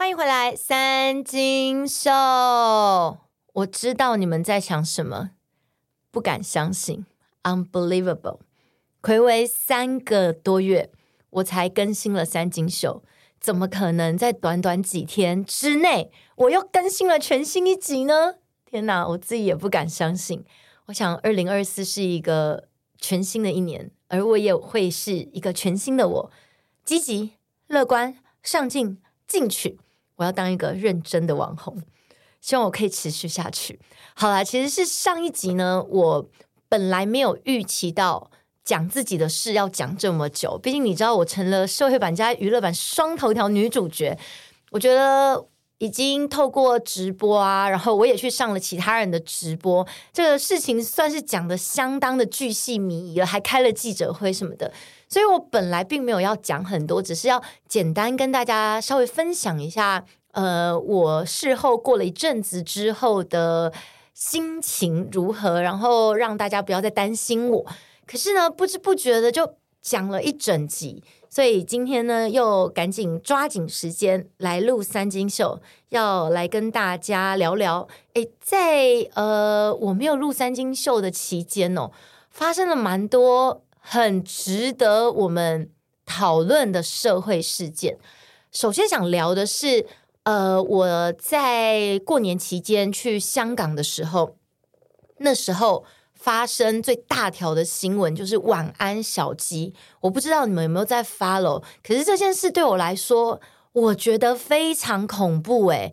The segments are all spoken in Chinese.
欢迎回来，三金秀。我知道你们在想什么，不敢相信，unbelievable。睽违三个多月，我才更新了三金秀，怎么可能在短短几天之内，我又更新了全新一集呢？天哪，我自己也不敢相信。我想，二零二四是一个全新的一年，而我也会是一个全新的我，积极、乐观、上进、进取。我要当一个认真的网红，希望我可以持续下去。好啦，其实是上一集呢，我本来没有预期到讲自己的事要讲这么久，毕竟你知道我成了社会版加娱乐版双头条女主角，我觉得已经透过直播啊，然后我也去上了其他人的直播，这个事情算是讲得相当的巨细靡遗了，还开了记者会什么的。所以我本来并没有要讲很多，只是要简单跟大家稍微分享一下，呃，我事后过了一阵子之后的心情如何，然后让大家不要再担心我。可是呢，不知不觉的就讲了一整集，所以今天呢，又赶紧抓紧时间来录三金秀，要来跟大家聊聊。诶，在呃我没有录三金秀的期间哦，发生了蛮多。很值得我们讨论的社会事件。首先想聊的是，呃，我在过年期间去香港的时候，那时候发生最大条的新闻就是晚安小鸡。我不知道你们有没有在 follow，可是这件事对我来说，我觉得非常恐怖诶。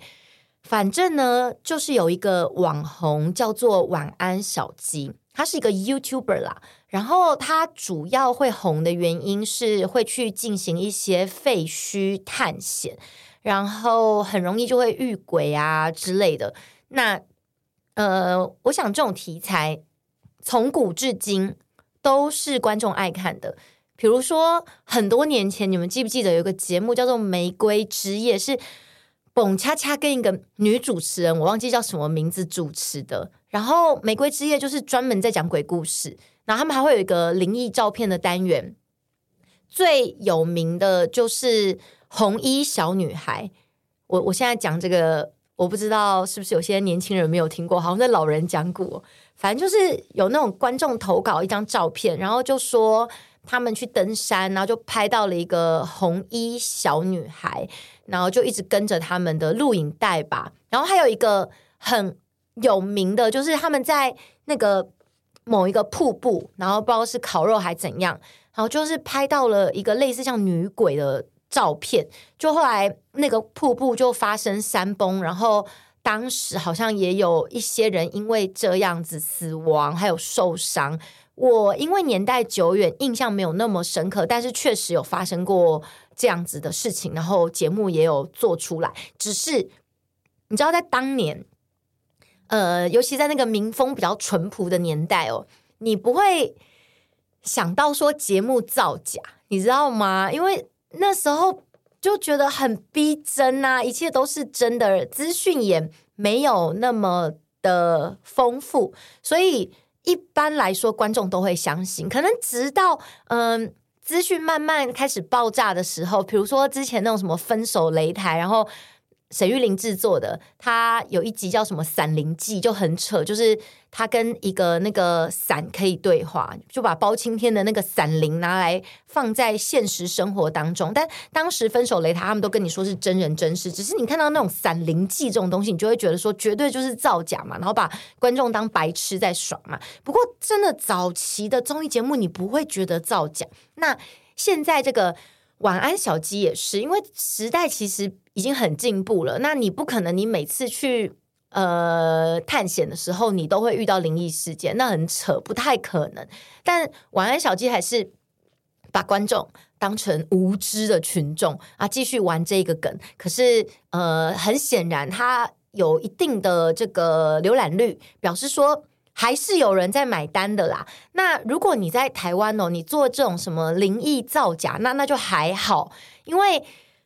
反正呢，就是有一个网红叫做晚安小鸡，他是一个 YouTuber 啦。然后他主要会红的原因是会去进行一些废墟探险，然后很容易就会遇鬼啊之类的。那呃，我想这种题材从古至今都是观众爱看的。比如说很多年前，你们记不记得有个节目叫做《玫瑰之夜》，是蹦恰恰跟一个女主持人，我忘记叫什么名字主持的。然后《玫瑰之夜》就是专门在讲鬼故事。然后他们还会有一个灵异照片的单元，最有名的就是红衣小女孩。我我现在讲这个，我不知道是不是有些年轻人没有听过，好像在老人讲过。反正就是有那种观众投稿一张照片，然后就说他们去登山，然后就拍到了一个红衣小女孩，然后就一直跟着他们的录影带吧。然后还有一个很有名的，就是他们在那个。某一个瀑布，然后不知道是烤肉还怎样，然后就是拍到了一个类似像女鬼的照片。就后来那个瀑布就发生山崩，然后当时好像也有一些人因为这样子死亡，还有受伤。我因为年代久远，印象没有那么深刻，但是确实有发生过这样子的事情，然后节目也有做出来。只是你知道，在当年。呃，尤其在那个民风比较淳朴的年代哦，你不会想到说节目造假，你知道吗？因为那时候就觉得很逼真呐，一切都是真的，资讯也没有那么的丰富，所以一般来说观众都会相信。可能直到嗯，资讯慢慢开始爆炸的时候，比如说之前那种什么分手擂台，然后。沈玉琳制作的，他有一集叫什么《伞灵记》，就很扯，就是他跟一个那个伞可以对话，就把包青天的那个伞灵拿来放在现实生活当中。但当时分手擂台，他们都跟你说是真人真事，只是你看到那种《伞灵记》这种东西，你就会觉得说绝对就是造假嘛，然后把观众当白痴在耍嘛。不过真的早期的综艺节目，你不会觉得造假。那现在这个。晚安小鸡也是，因为时代其实已经很进步了。那你不可能，你每次去呃探险的时候，你都会遇到灵异事件，那很扯，不太可能。但晚安小鸡还是把观众当成无知的群众啊，继续玩这个梗。可是呃，很显然，它有一定的这个浏览率，表示说。还是有人在买单的啦。那如果你在台湾哦，你做这种什么灵异造假，那那就还好，因为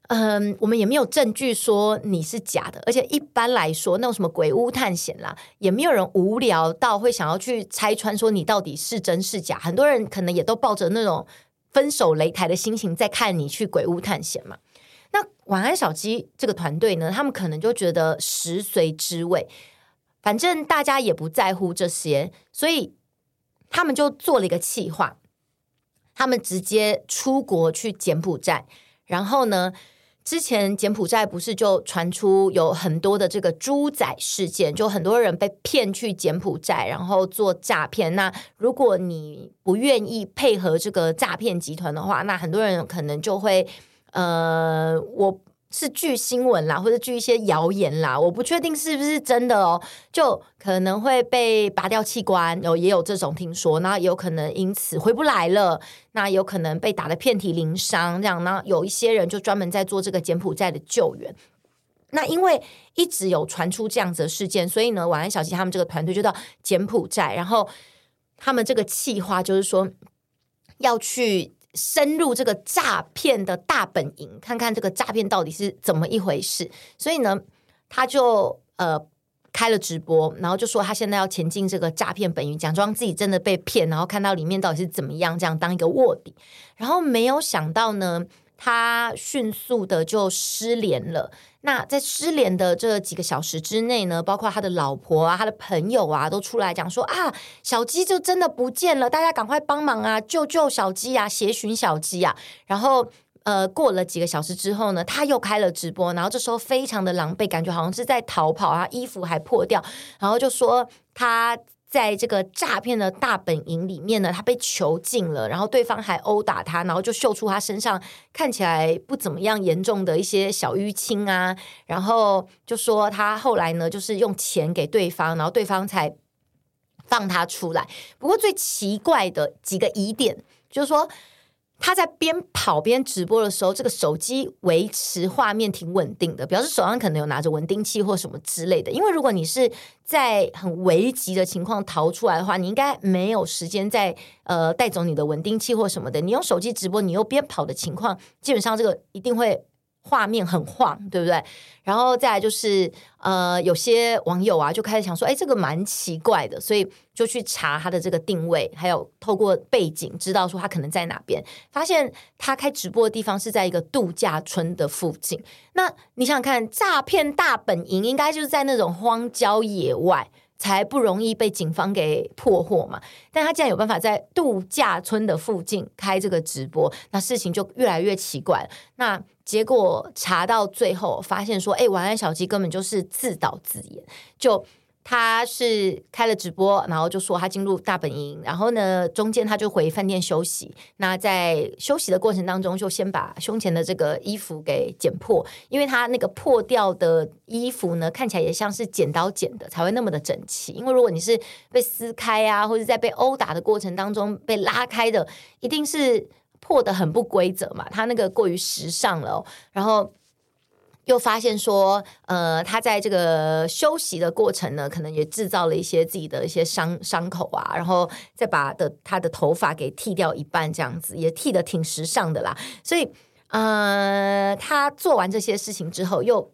嗯，我们也没有证据说你是假的。而且一般来说，那种什么鬼屋探险啦，也没有人无聊到会想要去拆穿说你到底是真是假。很多人可能也都抱着那种分手擂台的心情在看你去鬼屋探险嘛。那晚安小鸡这个团队呢，他们可能就觉得食髓知味，反正大家也不在乎这些，所以他们就做了一个企划，他们直接出国去柬埔寨，然后呢，之前柬埔寨不是就传出有很多的这个猪仔事件，就很多人被骗去柬埔寨，然后做诈骗。那如果你不愿意配合这个诈骗集团的话，那很多人可能就会，呃，我。是据新闻啦，或者据一些谣言啦，我不确定是不是真的哦。就可能会被拔掉器官，有也有这种听说，那有可能因此回不来了，那有可能被打得遍体鳞伤，这样呢，有一些人就专门在做这个柬埔寨的救援。那因为一直有传出这样子的事件，所以呢，晚安小鸡他们这个团队就到柬埔寨，然后他们这个计划就是说要去。深入这个诈骗的大本营，看看这个诈骗到底是怎么一回事。所以呢，他就呃开了直播，然后就说他现在要前进这个诈骗本营，假装自己真的被骗，然后看到里面到底是怎么样，这样当一个卧底。然后没有想到呢，他迅速的就失联了。那在失联的这几个小时之内呢，包括他的老婆啊、他的朋友啊，都出来讲说啊，小鸡就真的不见了，大家赶快帮忙啊，救救小鸡啊，协寻小鸡啊。然后呃，过了几个小时之后呢，他又开了直播，然后这时候非常的狼狈，感觉好像是在逃跑啊，衣服还破掉，然后就说他。在这个诈骗的大本营里面呢，他被囚禁了，然后对方还殴打他，然后就秀出他身上看起来不怎么样严重的一些小淤青啊，然后就说他后来呢，就是用钱给对方，然后对方才放他出来。不过最奇怪的几个疑点就是说。他在边跑边直播的时候，这个手机维持画面挺稳定的，表示手上可能有拿着稳定器或什么之类的。因为如果你是在很危急的情况逃出来的话，你应该没有时间再呃带走你的稳定器或什么的。你用手机直播，你又边跑的情况，基本上这个一定会。画面很晃，对不对？然后再来就是，呃，有些网友啊就开始想说，哎，这个蛮奇怪的，所以就去查他的这个定位，还有透过背景知道说他可能在哪边，发现他开直播的地方是在一个度假村的附近。那你想想看，诈骗大本营应该就是在那种荒郊野外。才不容易被警方给破获嘛？但他竟然有办法在度假村的附近开这个直播，那事情就越来越奇怪。那结果查到最后，发现说，哎，晚安小鸡根本就是自导自演，就。他是开了直播，然后就说他进入大本营，然后呢，中间他就回饭店休息。那在休息的过程当中，就先把胸前的这个衣服给剪破，因为他那个破掉的衣服呢，看起来也像是剪刀剪的，才会那么的整齐。因为如果你是被撕开啊，或者在被殴打的过程当中被拉开的，一定是破得很不规则嘛。他那个过于时尚了，然后。又发现说，呃，他在这个休息的过程呢，可能也制造了一些自己的一些伤伤口啊，然后再把的他的头发给剃掉一半，这样子也剃得挺时尚的啦。所以，呃，他做完这些事情之后，又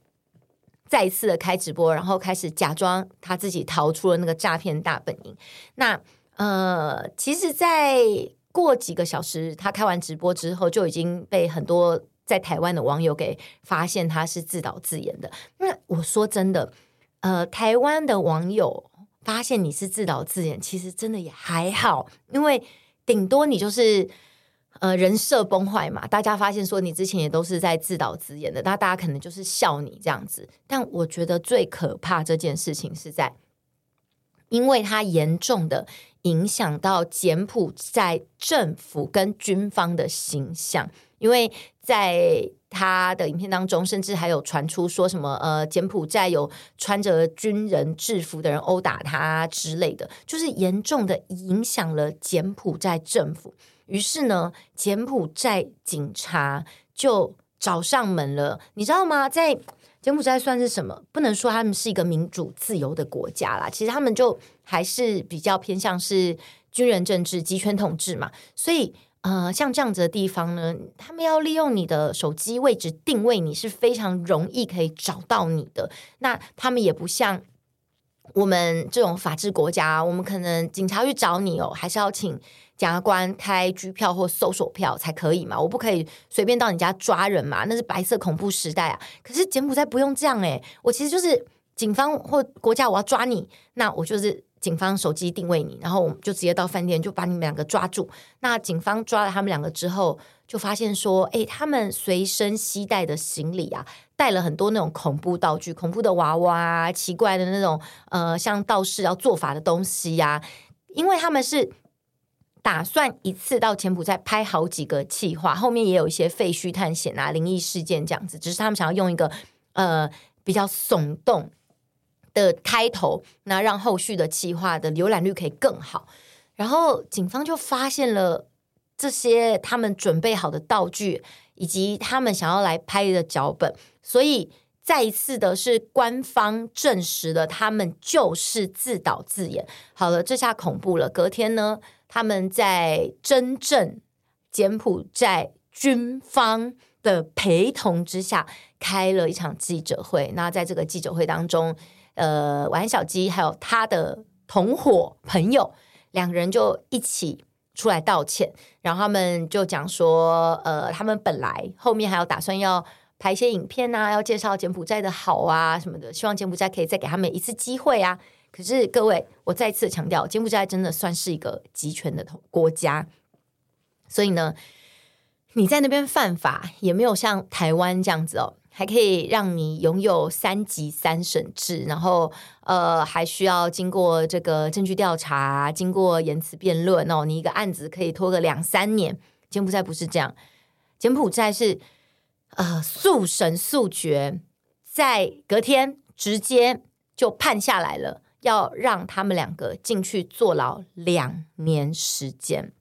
再一次的开直播，然后开始假装他自己逃出了那个诈骗大本营。那，呃，其实，在过几个小时，他开完直播之后，就已经被很多。在台湾的网友给发现他是自导自演的。那我说真的，呃，台湾的网友发现你是自导自演，其实真的也还好，因为顶多你就是呃人设崩坏嘛。大家发现说你之前也都是在自导自演的，那大家可能就是笑你这样子。但我觉得最可怕这件事情是在，因为它严重的影响到柬埔寨政府跟军方的形象。因为在他的影片当中，甚至还有传出说什么呃，柬埔寨有穿着军人制服的人殴打他之类的，就是严重的影响了柬埔寨政府。于是呢，柬埔寨警察就找上门了，你知道吗？在柬埔寨算是什么？不能说他们是一个民主自由的国家啦，其实他们就还是比较偏向是军人政治、集权统治嘛，所以。呃，像这样子的地方呢，他们要利用你的手机位置定位你是非常容易可以找到你的。那他们也不像我们这种法治国家，我们可能警察去找你哦，还是要请检察官开拘票或搜索票才可以嘛，我不可以随便到你家抓人嘛，那是白色恐怖时代啊。可是柬埔寨不用这样诶、我其实就是警方或国家，我要抓你，那我就是警方手机定位你，然后我们就直接到饭店就把你们两个抓住。那警方抓了他们两个之后，就发现说，诶，他们随身携带的行李啊，带了很多那种恐怖道具、恐怖的娃娃啊，奇怪的那种呃，像道士要做法的东西呀、啊，因为他们是。打算一次到柬埔寨拍好几个企划，后面也有一些废墟探险啊、灵异事件这样子，只是他们想要用一个呃比较耸动的开头，那让后续的计划的浏览率可以更好。然后警方就发现了这些他们准备好的道具，以及他们想要来拍的脚本，所以再一次的是官方证实了他们就是自导自演。好了，这下恐怖了。隔天呢？他们在真正柬埔寨军方的陪同之下开了一场记者会。那在这个记者会当中，呃，晚安小鸡还有他的同伙朋友两个人就一起出来道歉。然后他们就讲说，呃，他们本来后面还有打算要拍一些影片啊，要介绍柬埔寨的好啊什么的，希望柬埔寨可以再给他们一次机会啊。可是各位，我再次强调，柬埔寨真的算是一个集权的国家，所以呢，你在那边犯法也没有像台湾这样子哦，还可以让你拥有三级三审制，然后呃，还需要经过这个证据调查，经过言辞辩论哦，你一个案子可以拖个两三年。柬埔寨不是这样，柬埔寨是呃速审速决，在隔天直接就判下来了。要让他们两个进去坐牢两年时间，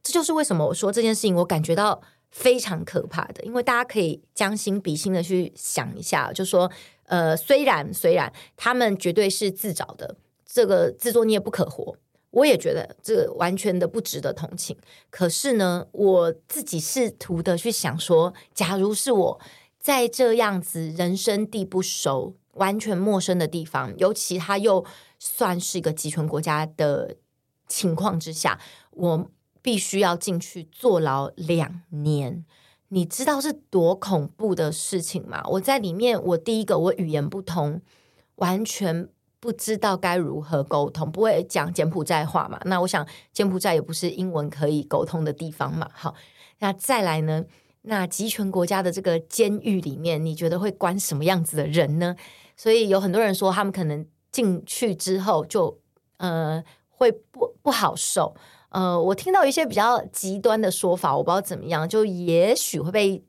这就是为什么我说这件事情我感觉到非常可怕的。因为大家可以将心比心的去想一下，就说呃，虽然虽然他们绝对是自找的，这个自作孽不可活，我也觉得这个完全的不值得同情。可是呢，我自己试图的去想说，假如是我在这样子人生地不熟。完全陌生的地方，尤其他又算是一个集权国家的情况之下，我必须要进去坐牢两年。你知道是多恐怖的事情吗？我在里面，我第一个我语言不通，完全不知道该如何沟通，不会讲柬埔寨话嘛。那我想柬埔寨也不是英文可以沟通的地方嘛。好，那再来呢？那集权国家的这个监狱里面，你觉得会关什么样子的人呢？所以有很多人说，他们可能进去之后就呃会不不好受。呃，我听到一些比较极端的说法，我不知道怎么样，就也许会被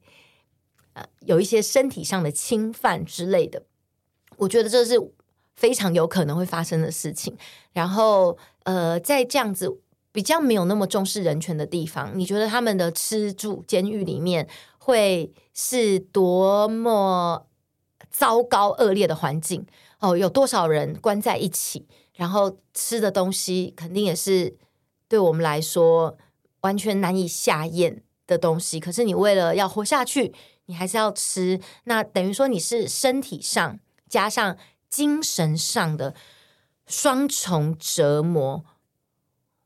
呃有一些身体上的侵犯之类的。我觉得这是非常有可能会发生的事情。然后呃，在这样子比较没有那么重视人权的地方，你觉得他们的吃住监狱里面会是多么？糟糕恶劣的环境哦，有多少人关在一起，然后吃的东西肯定也是对我们来说完全难以下咽的东西。可是你为了要活下去，你还是要吃，那等于说你是身体上加上精神上的双重折磨，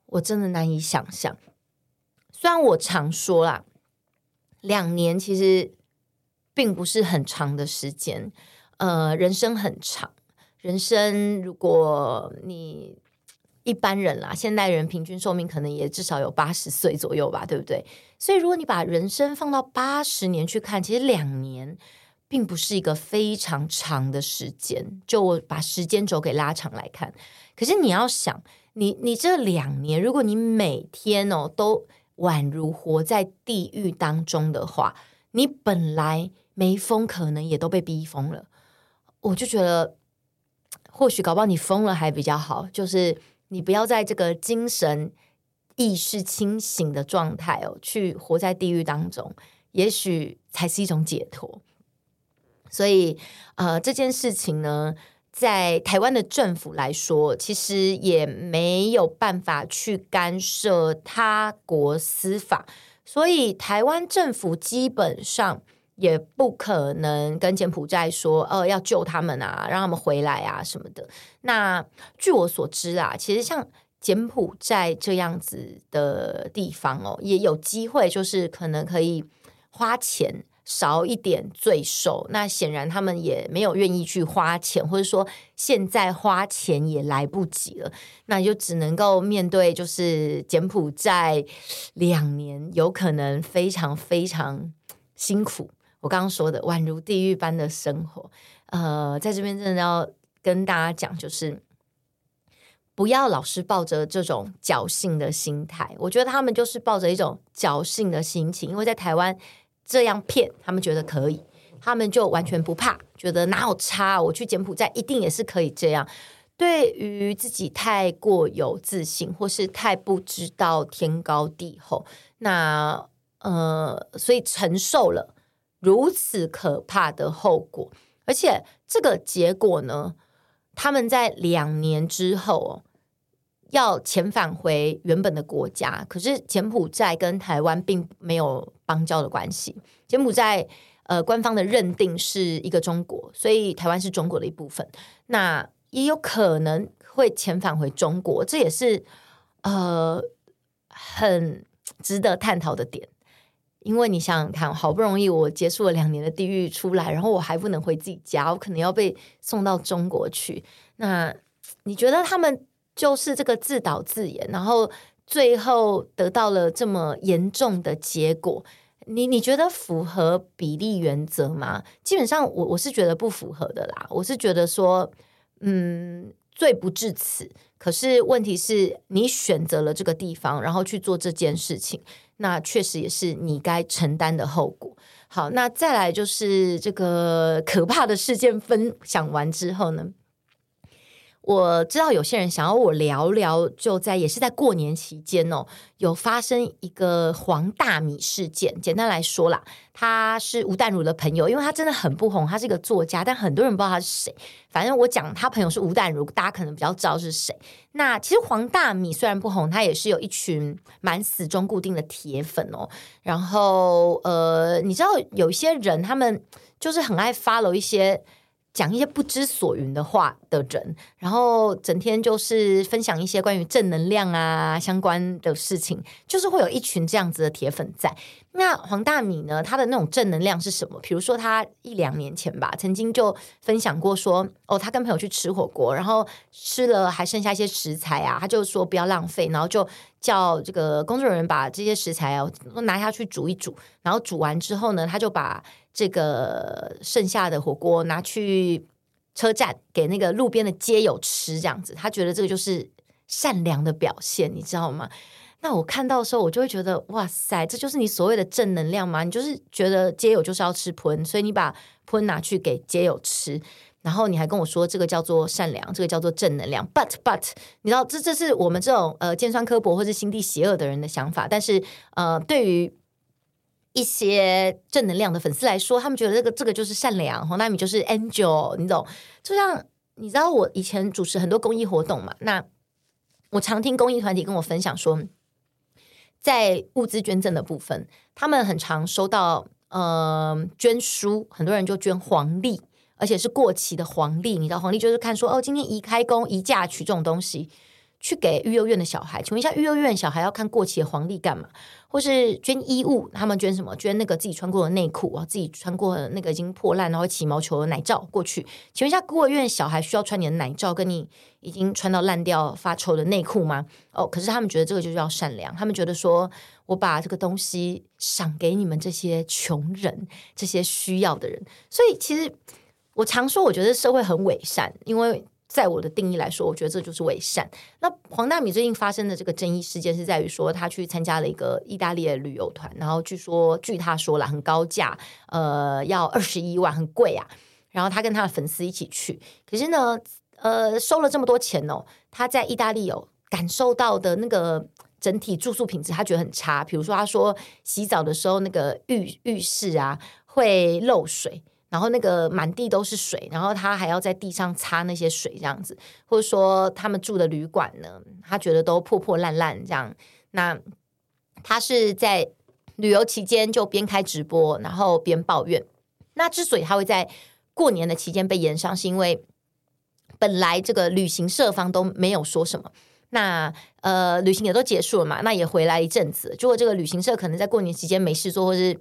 我真的难以想象。虽然我常说啦，两年其实。并不是很长的时间，呃，人生很长。人生如果你一般人啦，现代人平均寿命可能也至少有八十岁左右吧，对不对？所以如果你把人生放到八十年去看，其实两年并不是一个非常长的时间。就我把时间轴给拉长来看，可是你要想，你你这两年，如果你每天哦都宛如活在地狱当中的话，你本来。没疯，可能也都被逼疯了。我就觉得，或许搞不好你疯了还比较好，就是你不要在这个精神意识清醒的状态哦，去活在地狱当中，也许才是一种解脱。所以，呃，这件事情呢，在台湾的政府来说，其实也没有办法去干涉他国司法，所以台湾政府基本上。也不可能跟柬埔寨说，呃，要救他们啊，让他们回来啊什么的。那据我所知啊，其实像柬埔寨这样子的地方哦，也有机会，就是可能可以花钱少一点罪受。那显然他们也没有愿意去花钱，或者说现在花钱也来不及了，那就只能够面对就是柬埔寨两年有可能非常非常辛苦。我刚刚说的宛如地狱般的生活，呃，在这边真的要跟大家讲，就是。不要老是抱着这种侥幸的心态，我觉得他们就是抱着一种侥幸的心情，因为在台湾这样骗，他们觉得可以，他们就完全不怕，觉得哪有差，我去柬埔寨一定也是可以这样。对于自己太过有自信，或是太不知道天高地厚，那呃，所以承受了如此可怕的后果，而且这个结果呢，他们在两年之后哦，要遣返回原本的国家，可是柬埔寨跟台湾并没有邦交的关系。柬埔寨呃，官方的认定是一个中国，所以台湾是中国的一部分。那也有可能会遣返回中国，这也是呃很值得探讨的点。因为你想想看，好不容易我结束了两年的地狱出来，然后我还不能回自己家，我可能要被送到中国去。那你觉得他们就是这个自导自演，然后最后得到了这么严重的结果？你你觉得符合比例原则吗？基本上我我是觉得不符合的啦。我是觉得说，嗯，罪不至此。可是问题是你选择了这个地方，然后去做这件事情。那确实也是你该承担的后果。好，那再来就是这个可怕的事件分享完之后呢，我知道有些人想要我聊聊，就在也是在过年期间哦，有发生一个黄大米事件。简单来说啦，他是吴淡如的朋友，因为他真的很不红，他是一个作家，但很多人不知道他是谁。反正我讲他朋友是吴淡如，大家可能比较知道是谁。那其实黄大米虽然不红，他也是有一群蛮死忠固定的铁粉哦。然后呃，你知道有些人，他们就是很爱 follow 一些。讲一些不知所云的话的人，然后整天就是分享一些关于正能量啊相关的事情，就是会有一群这样子的铁粉在。那黄大米呢？他的那种正能量是什么？比如说他一两年前吧，曾经就分享过说，哦，他跟朋友去吃火锅，然后吃了还剩下一些食材啊，他就说不要浪费，然后就叫这个工作人员把这些食材啊都拿下去煮一煮，然后煮完之后呢，他就把。这个剩下的火锅拿去车站给那个路边的街友吃，这样子，他觉得这个就是善良的表现，你知道吗？那我看到的时候，我就会觉得，哇塞，这就是你所谓的正能量吗？你就是觉得街友就是要吃喷，所以你把喷拿去给街友吃，然后你还跟我说这个叫做善良，这个叫做正能量。But but，你知道，这这是我们这种呃尖酸刻薄或是心地邪恶的人的想法，但是呃，对于。一些正能量的粉丝来说，他们觉得这个这个就是善良，黄大米就是 angel，你懂？就像你知道，我以前主持很多公益活动嘛，那我常听公益团体跟我分享说，在物资捐赠的部分，他们很常收到呃捐书，很多人就捐黄历，而且是过期的黄历。你知道黄历就是看说哦，今天宜开工、宜嫁娶这种东西。去给育幼院的小孩，请问一下，育幼院小孩要看过期的黄历干嘛？或是捐衣物，他们捐什么？捐那个自己穿过的内裤啊，自己穿过的那个已经破烂然后起毛球的奶罩过去。请问一下，孤儿院小孩需要穿你的奶罩，跟你已经穿到烂掉发臭的内裤吗？哦，可是他们觉得这个就叫善良，他们觉得说我把这个东西赏给你们这些穷人，这些需要的人。所以其实我常说，我觉得社会很伪善，因为。在我的定义来说，我觉得这就是伪善。那黄大米最近发生的这个争议事件是在于说，他去参加了一个意大利的旅游团，然后据说据他说了很高价，呃，要二十一万，很贵啊。然后他跟他的粉丝一起去，可是呢，呃，收了这么多钱哦，他在意大利有感受到的那个整体住宿品质，他觉得很差。比如说，他说洗澡的时候那个浴浴室啊会漏水。然后那个满地都是水，然后他还要在地上擦那些水，这样子，或者说他们住的旅馆呢，他觉得都破破烂烂这样。那他是在旅游期间就边开直播，然后边抱怨。那之所以他会在过年的期间被延上，是因为本来这个旅行社方都没有说什么，那呃，旅行也都结束了嘛，那也回来一阵子。结果这个旅行社可能在过年期间没事做，或是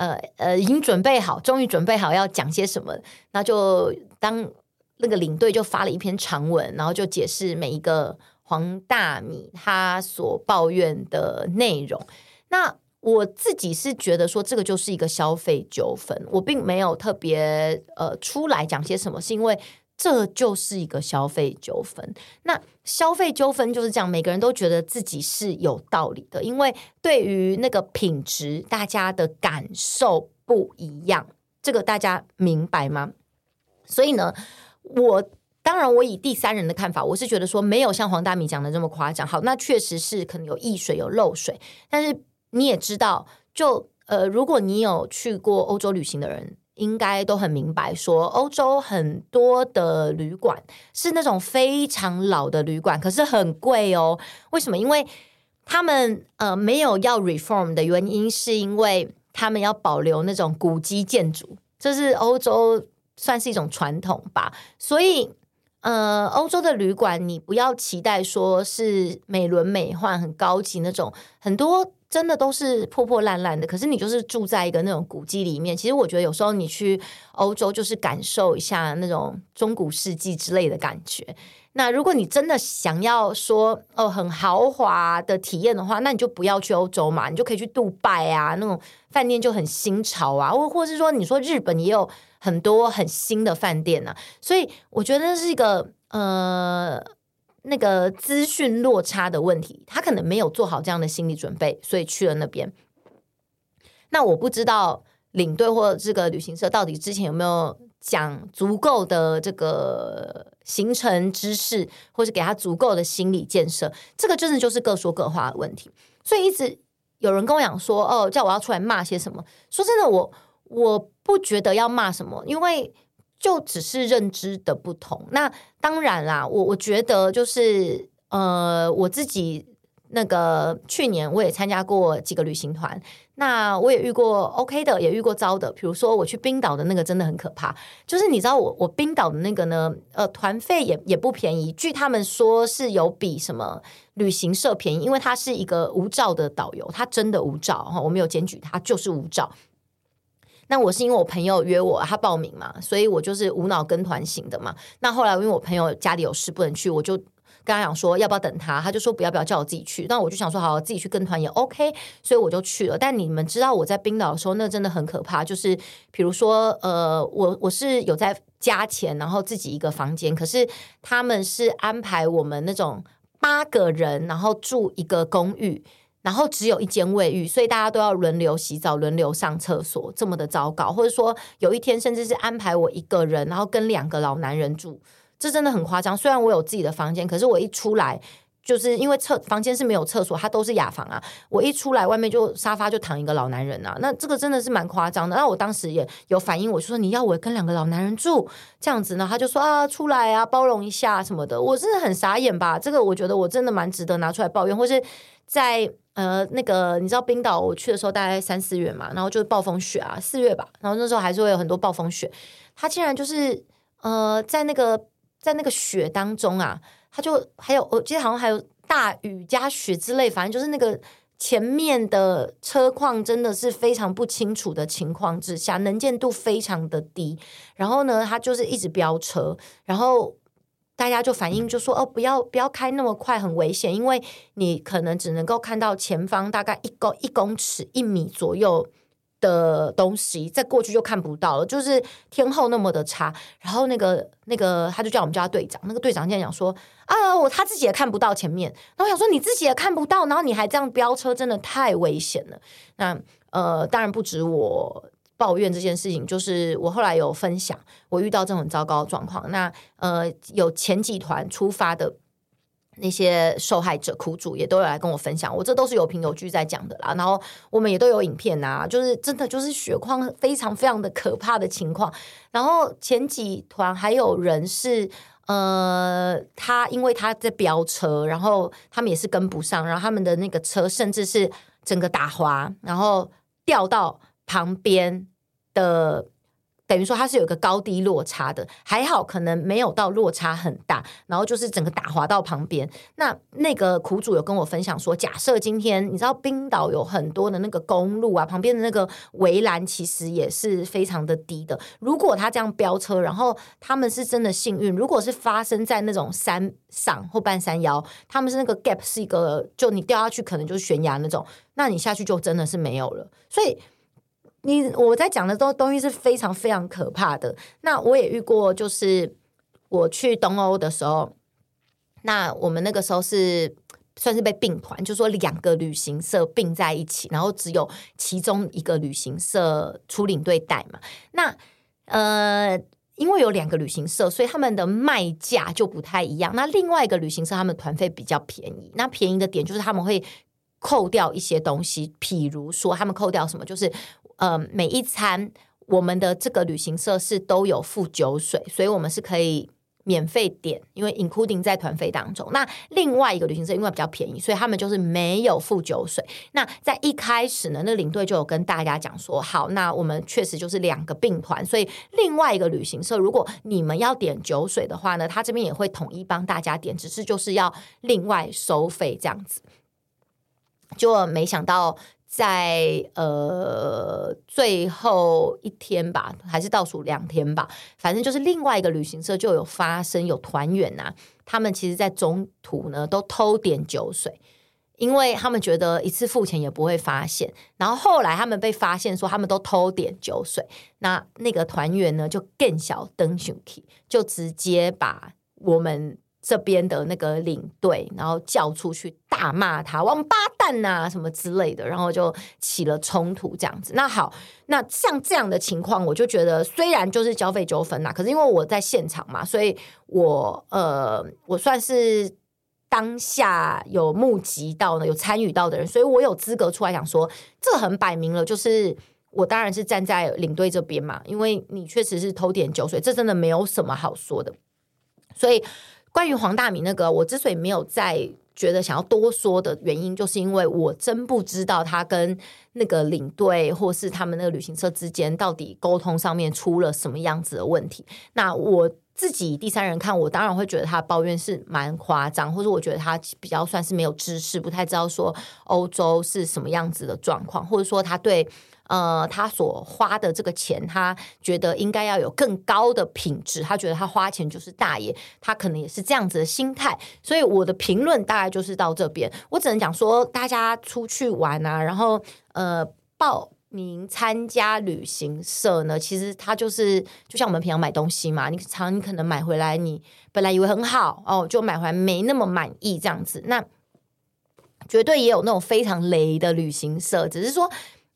呃呃，已经准备好，终于准备好要讲些什么，那就当那个领队就发了一篇长文，然后就解释每一个黄大米他所抱怨的内容。那我自己是觉得说，这个就是一个消费纠纷，我并没有特别呃出来讲些什么，是因为。这就是一个消费纠纷。那消费纠纷就是这样，每个人都觉得自己是有道理的，因为对于那个品质，大家的感受不一样。这个大家明白吗？所以呢，我当然我以第三人的看法，我是觉得说没有像黄大米讲的这么夸张。好，那确实是可能有溢水、有漏水，但是你也知道，就呃，如果你有去过欧洲旅行的人。应该都很明白，说欧洲很多的旅馆是那种非常老的旅馆，可是很贵哦。为什么？因为他们呃没有要 reform 的原因，是因为他们要保留那种古迹建筑，这是欧洲算是一种传统吧。所以呃，欧洲的旅馆你不要期待说是美轮美奂、很高级那种，很多。真的都是破破烂烂的，可是你就是住在一个那种古迹里面。其实我觉得有时候你去欧洲就是感受一下那种中古世纪之类的感觉。那如果你真的想要说哦很豪华的体验的话，那你就不要去欧洲嘛，你就可以去杜拜啊，那种饭店就很新潮啊，或或是说你说日本也有很多很新的饭店啊。所以我觉得是一个呃。那个资讯落差的问题，他可能没有做好这样的心理准备，所以去了那边。那我不知道领队或这个旅行社到底之前有没有讲足够的这个行程知识，或是给他足够的心理建设。这个真的就是各说各话的问题。所以一直有人跟我讲说：“哦，叫我要出来骂些什么？”说真的，我我不觉得要骂什么，因为。就只是认知的不同。那当然啦，我我觉得就是呃，我自己那个去年我也参加过几个旅行团，那我也遇过 OK 的，也遇过糟的。比如说我去冰岛的那个真的很可怕，就是你知道我我冰岛的那个呢，呃，团费也也不便宜，据他们说是有比什么旅行社便宜，因为他是一个无照的导游，他真的无照哈，我没有检举他，就是无照。那我是因为我朋友约我，他报名嘛，所以我就是无脑跟团型的嘛。那后来因为我朋友家里有事不能去，我就跟他讲说要不要等他，他就说不要不要叫我自己去。那我就想说好，自己去跟团也 OK，所以我就去了。但你们知道我在冰岛的时候，那真的很可怕，就是比如说呃，我我是有在加钱，然后自己一个房间，可是他们是安排我们那种八个人，然后住一个公寓。然后只有一间卫浴，所以大家都要轮流洗澡、轮流上厕所，这么的糟糕。或者说有一天甚至是安排我一个人，然后跟两个老男人住，这真的很夸张。虽然我有自己的房间，可是我一出来，就是因为厕房间是没有厕所，它都是雅房啊。我一出来，外面就沙发就躺一个老男人啊，那这个真的是蛮夸张的。那我当时也有反应，我就说你要我跟两个老男人住这样子呢？他就说啊，出来啊，包容一下什么的。我真的很傻眼吧？这个我觉得我真的蛮值得拿出来抱怨，或是在。呃，那个你知道冰岛我去的时候大概三四月嘛，然后就是暴风雪啊，四月吧，然后那时候还是会有很多暴风雪。他竟然就是呃，在那个在那个雪当中啊，他就还有我记得好像还有大雨加雪之类，反正就是那个前面的车况真的是非常不清楚的情况之下，能见度非常的低。然后呢，他就是一直飙车，然后。大家就反映就说哦，不要不要开那么快，很危险，因为你可能只能够看到前方大概一公一公尺一米左右的东西，再过去就看不到了，就是天后那么的差。然后那个那个他就叫我们叫他队长，那个队长现在讲说啊，我他自己也看不到前面。然后我想说你自己也看不到，然后你还这样飙车，真的太危险了。那呃，当然不止我。抱怨这件事情，就是我后来有分享，我遇到这种很糟糕的状况。那呃，有前几团出发的那些受害者苦主也都有来跟我分享，我这都是有凭有据在讲的啦。然后我们也都有影片啊，就是真的就是血况非常非常的可怕的情况。然后前几团还有人是呃，他因为他在飙车，然后他们也是跟不上，然后他们的那个车甚至是整个打滑，然后掉到旁边。的等于说它是有一个高低落差的，还好可能没有到落差很大，然后就是整个打滑到旁边。那那个苦主有跟我分享说，假设今天你知道冰岛有很多的那个公路啊，旁边的那个围栏其实也是非常的低的。如果他这样飙车，然后他们是真的幸运，如果是发生在那种山上或半山腰，他们是那个 gap 是一个，就你掉下去可能就是悬崖那种，那你下去就真的是没有了。所以。你我在讲的东东西是非常非常可怕的。那我也遇过，就是我去东欧的时候，那我们那个时候是算是被并团，就是说两个旅行社并在一起，然后只有其中一个旅行社出领队带嘛。那呃，因为有两个旅行社，所以他们的卖价就不太一样。那另外一个旅行社他们团费比较便宜，那便宜的点就是他们会扣掉一些东西，譬如说他们扣掉什么，就是。呃，每一餐我们的这个旅行社是都有付酒水，所以我们是可以免费点，因为 including 在团费当中。那另外一个旅行社因为比较便宜，所以他们就是没有付酒水。那在一开始呢，那领队就有跟大家讲说，好，那我们确实就是两个并团，所以另外一个旅行社如果你们要点酒水的话呢，他这边也会统一帮大家点，只是就是要另外收费这样子。就没想到。在呃最后一天吧，还是倒数两天吧，反正就是另外一个旅行社就有发生有团员呐，他们其实在中途呢都偷点酒水，因为他们觉得一次付钱也不会发现，然后后来他们被发现说他们都偷点酒水，那那个团员呢就更小登上去，就直接把我们。这边的那个领队，然后叫出去大骂他王八蛋呐、什么之类的，然后就起了冲突这样子。那好，那像这样的情况，我就觉得虽然就是交费纠纷呐，可是因为我在现场嘛，所以我呃，我算是当下有目击到的、有参与到的人，所以我有资格出来讲说，这很摆明了就是我当然是站在领队这边嘛，因为你确实是偷点酒水，这真的没有什么好说的，所以。关于黄大米那个，我之所以没有再觉得想要多说的原因，就是因为我真不知道他跟那个领队或是他们那个旅行社之间到底沟通上面出了什么样子的问题。那我自己第三人看，我当然会觉得他抱怨是蛮夸张，或者我觉得他比较算是没有知识，不太知道说欧洲是什么样子的状况，或者说他对。呃，他所花的这个钱，他觉得应该要有更高的品质。他觉得他花钱就是大爷，他可能也是这样子的心态。所以我的评论大概就是到这边。我只能讲说，大家出去玩啊，然后呃报名参加旅行社呢，其实他就是就像我们平常买东西嘛，你常你可能买回来，你本来以为很好哦，就买回来没那么满意这样子。那绝对也有那种非常雷的旅行社，只是说。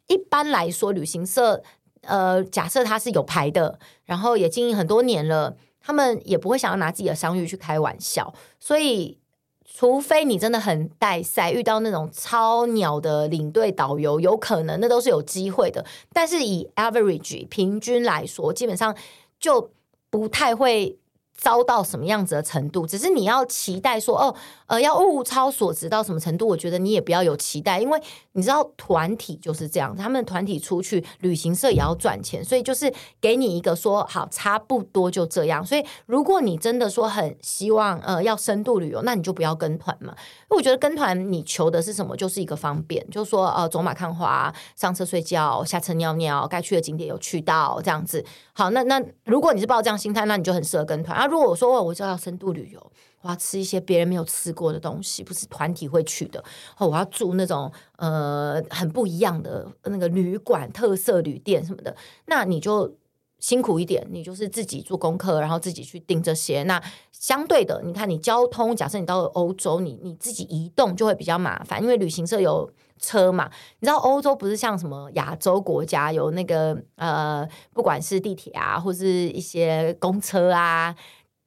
一般来说，旅行社，呃，假设他是有牌的，然后也经营很多年了，他们也不会想要拿自己的商誉去开玩笑。所以，除非你真的很带赛，遇到那种超鸟的领队导游，有可能那都是有机会的。但是以 average 平均来说，基本上就不太会。遭到什么样子的程度？只是你要期待说哦，呃，要物超所值到什么程度？我觉得你也不要有期待，因为你知道团体就是这样，他们团体出去旅行社也要赚钱，所以就是给你一个说好，差不多就这样。所以如果你真的说很希望呃要深度旅游，那你就不要跟团嘛。因为我觉得跟团你求的是什么？就是一个方便，就是说呃走马看花，上车睡觉，下车尿尿，该去的景点有去到这样子。好，那那如果你是抱这样心态，那你就很适合跟团啊。如果我说哦我就要深度旅游，我要吃一些别人没有吃过的东西，不是团体会去的。哦，我要住那种呃呃很不一样的那个旅馆、特色旅店什么的，那你就辛苦一点，你就是自己做功课，然后自己去订这些。那相对的，你看你交通，假设你到了欧洲，你你自己移动就会比较麻烦，因为旅行社有。车嘛，你知道欧洲不是像什么亚洲国家有那个呃，不管是地铁啊，或是一些公车啊，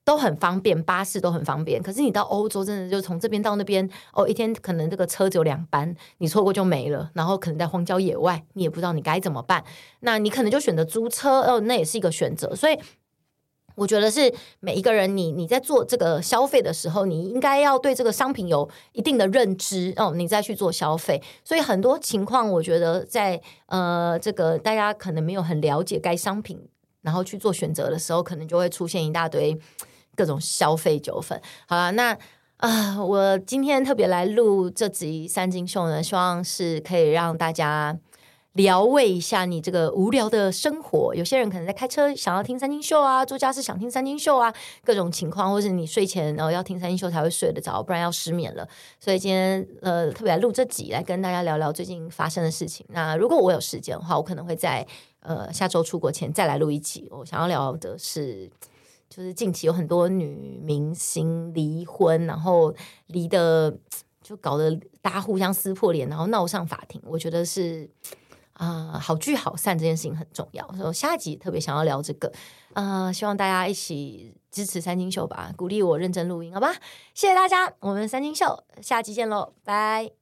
都很方便，巴士都很方便。可是你到欧洲，真的就从这边到那边，哦，一天可能这个车只有两班，你错过就没了。然后可能在荒郊野外，你也不知道你该怎么办。那你可能就选择租车，哦，那也是一个选择。所以。我觉得是每一个人你，你你在做这个消费的时候，你应该要对这个商品有一定的认知哦，你再去做消费。所以很多情况，我觉得在呃这个大家可能没有很了解该商品然后去做选择的时候，可能就会出现一大堆各种消费纠纷。好了，那啊、呃，我今天特别来录这集三金秀呢，希望是可以让大家。聊慰一下你这个无聊的生活。有些人可能在开车，想要听三金秀啊；做家事想听三金秀啊，各种情况，或是你睡前然后要听三金秀才会睡得着，不然要失眠了。所以今天呃特别来录这集，来跟大家聊聊最近发生的事情。那如果我有时间的话，我可能会在呃下周出国前再来录一集。我想要聊的是，就是近期有很多女明星离婚，然后离的就搞得大家互相撕破脸，然后闹上法庭。我觉得是。啊、好聚好散这件事情很重要，所以下一集特别想要聊这个，啊、呃，希望大家一起支持三金秀吧，鼓励我认真录音，好吧？谢谢大家，我们三金秀下期见喽，拜。